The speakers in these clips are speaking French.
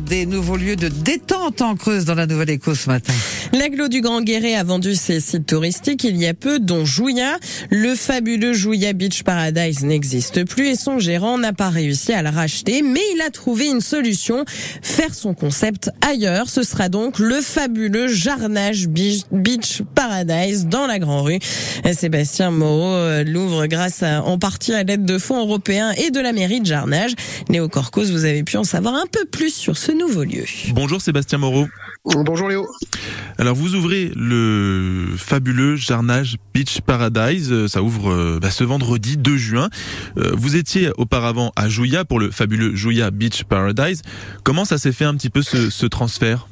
des nouveaux lieux de détente en Creuse dans la Nouvelle Éco ce matin. L'aglo du Grand Guéret a vendu ses sites touristiques il y a peu, dont Jouya. Le fabuleux Jouya Beach Paradise n'existe plus et son gérant n'a pas réussi à le racheter, mais il a trouvé une solution, faire son concept ailleurs. Ce sera donc le fabuleux Jarnage Beach Paradise dans la Grand Rue. Sébastien Moreau euh, l'ouvre grâce en partie à l'aide de fonds européens et de la mairie de Jarnage. Néo Corcos, vous avez pu en savoir un peu plus sur ce nouveau lieu. Bonjour Sébastien Moreau. Bonjour Léo. Alors vous ouvrez le fabuleux Jarnage Beach Paradise, ça ouvre euh, bah, ce vendredi 2 juin. Euh, vous étiez auparavant à Jouya pour le fabuleux Jouya Beach Paradise. Comment ça s'est fait un petit peu ce, ce transfert? euh,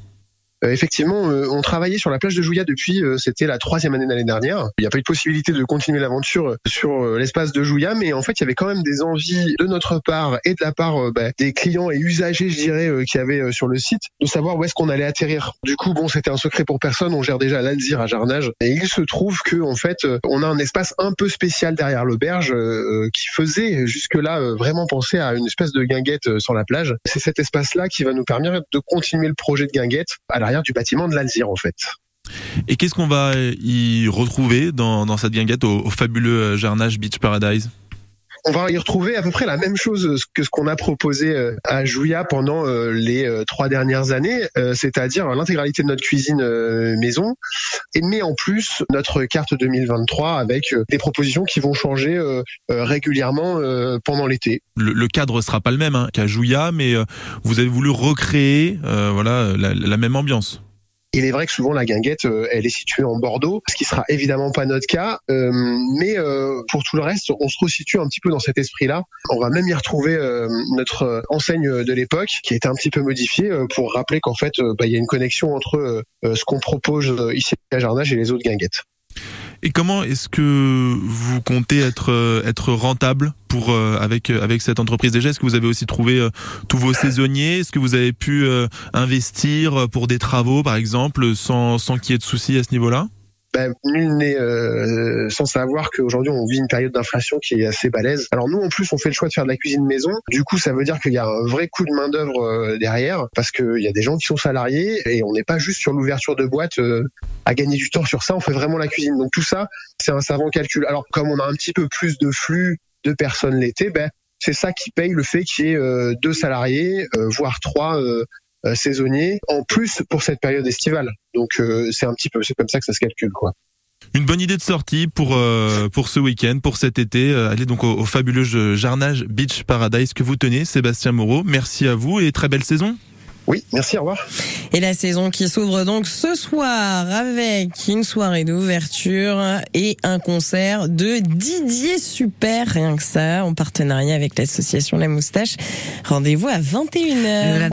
effectivement, euh, on travaillait sur la plage de Jouya depuis, euh, c'était la troisième année de l'année dernière. Il n'y a pas eu de possibilité de continuer l'aventure sur l'espace de Jouya, mais en fait, il y avait quand même des envies de notre part et de la part bah, des clients et usagers, je dirais, qui avaient sur le site, de savoir où est-ce qu'on allait atterrir. Du coup, bon, c'était un secret pour personne. On gère déjà l'Alzire à Jarnage, et il se trouve que en fait, on a un espace un peu spécial derrière l'auberge qui faisait jusque-là vraiment penser à une espèce de guinguette sur la plage. C'est cet espace-là qui va nous permettre de continuer le projet de guinguette du bâtiment de l'Alzire en fait. Et qu'est-ce qu'on va y retrouver dans, cette guinguette au, au fabuleux Jarnage Beach Paradise? On va y retrouver à peu près la même chose que ce qu'on a proposé euh, à Jouya pendant euh, les euh, trois dernières années, c'est-à-dire l'intégralité de notre cuisine maison, mais en plus notre carte 2023 avec des propositions qui vont changer régulièrement pendant l'été. Le, cadre sera pas le même hein, qu'à Jouya, mais vous avez voulu recréer voilà la même ambiance. Il est vrai que souvent la guinguette, euh, elle est située en Bordeaux, ce qui sera évidemment pas notre cas, euh, mais euh, pour tout le reste, on se resitue un petit peu dans cet esprit-là. On va même y retrouver notre enseigne de l'époque, qui a été un petit peu modifiée pour rappeler qu'en fait, bah, il y a une connexion entre ce qu'on propose ici à Jarnage et les autres guinguettes. Et comment est-ce que vous comptez être euh, rentable pour euh, avec euh, avec cette entreprise déjà? Est-ce que vous avez aussi trouvé tous vos saisonniers? Est-ce que vous avez pu investir pour des travaux par exemple sans sans qu'il y ait de soucis à ce niveau-là? Ben, nul n'est euh, sans savoir qu'aujourd'hui on vit une période d'inflation qui est assez balèze. Alors nous en plus on fait le choix de faire de la cuisine maison. Du coup ça veut dire qu'il y a un vrai coup de main d'œuvre euh, derrière parce qu'il y a des gens qui sont salariés et on n'est pas juste sur l'ouverture de boîte euh, à gagner du temps sur ça. On fait vraiment la cuisine. Donc tout ça c'est un savant calcul. Alors comme on a un petit peu plus de flux de personnes l'été, ben c'est ça qui paye le fait qu'il y ait deux salariés, voire trois euh, saisonnier, en plus pour cette période estivale. Donc euh, c'est un petit peu, c'est comme ça que ça se calcule, quoi. Une bonne idée de sortie pour euh, pour ce week-end, pour cet été. allez donc au, fabuleux Jarnage Beach Paradise que vous tenez, Sébastien Moreau. Merci à vous et très belle saison. Oui, merci, au revoir. Et la saison qui s'ouvre donc ce soir avec une soirée d'ouverture et un concert de Didier Super, rien que ça, en partenariat avec l'association La Moustache. Rendez-vous à 21h.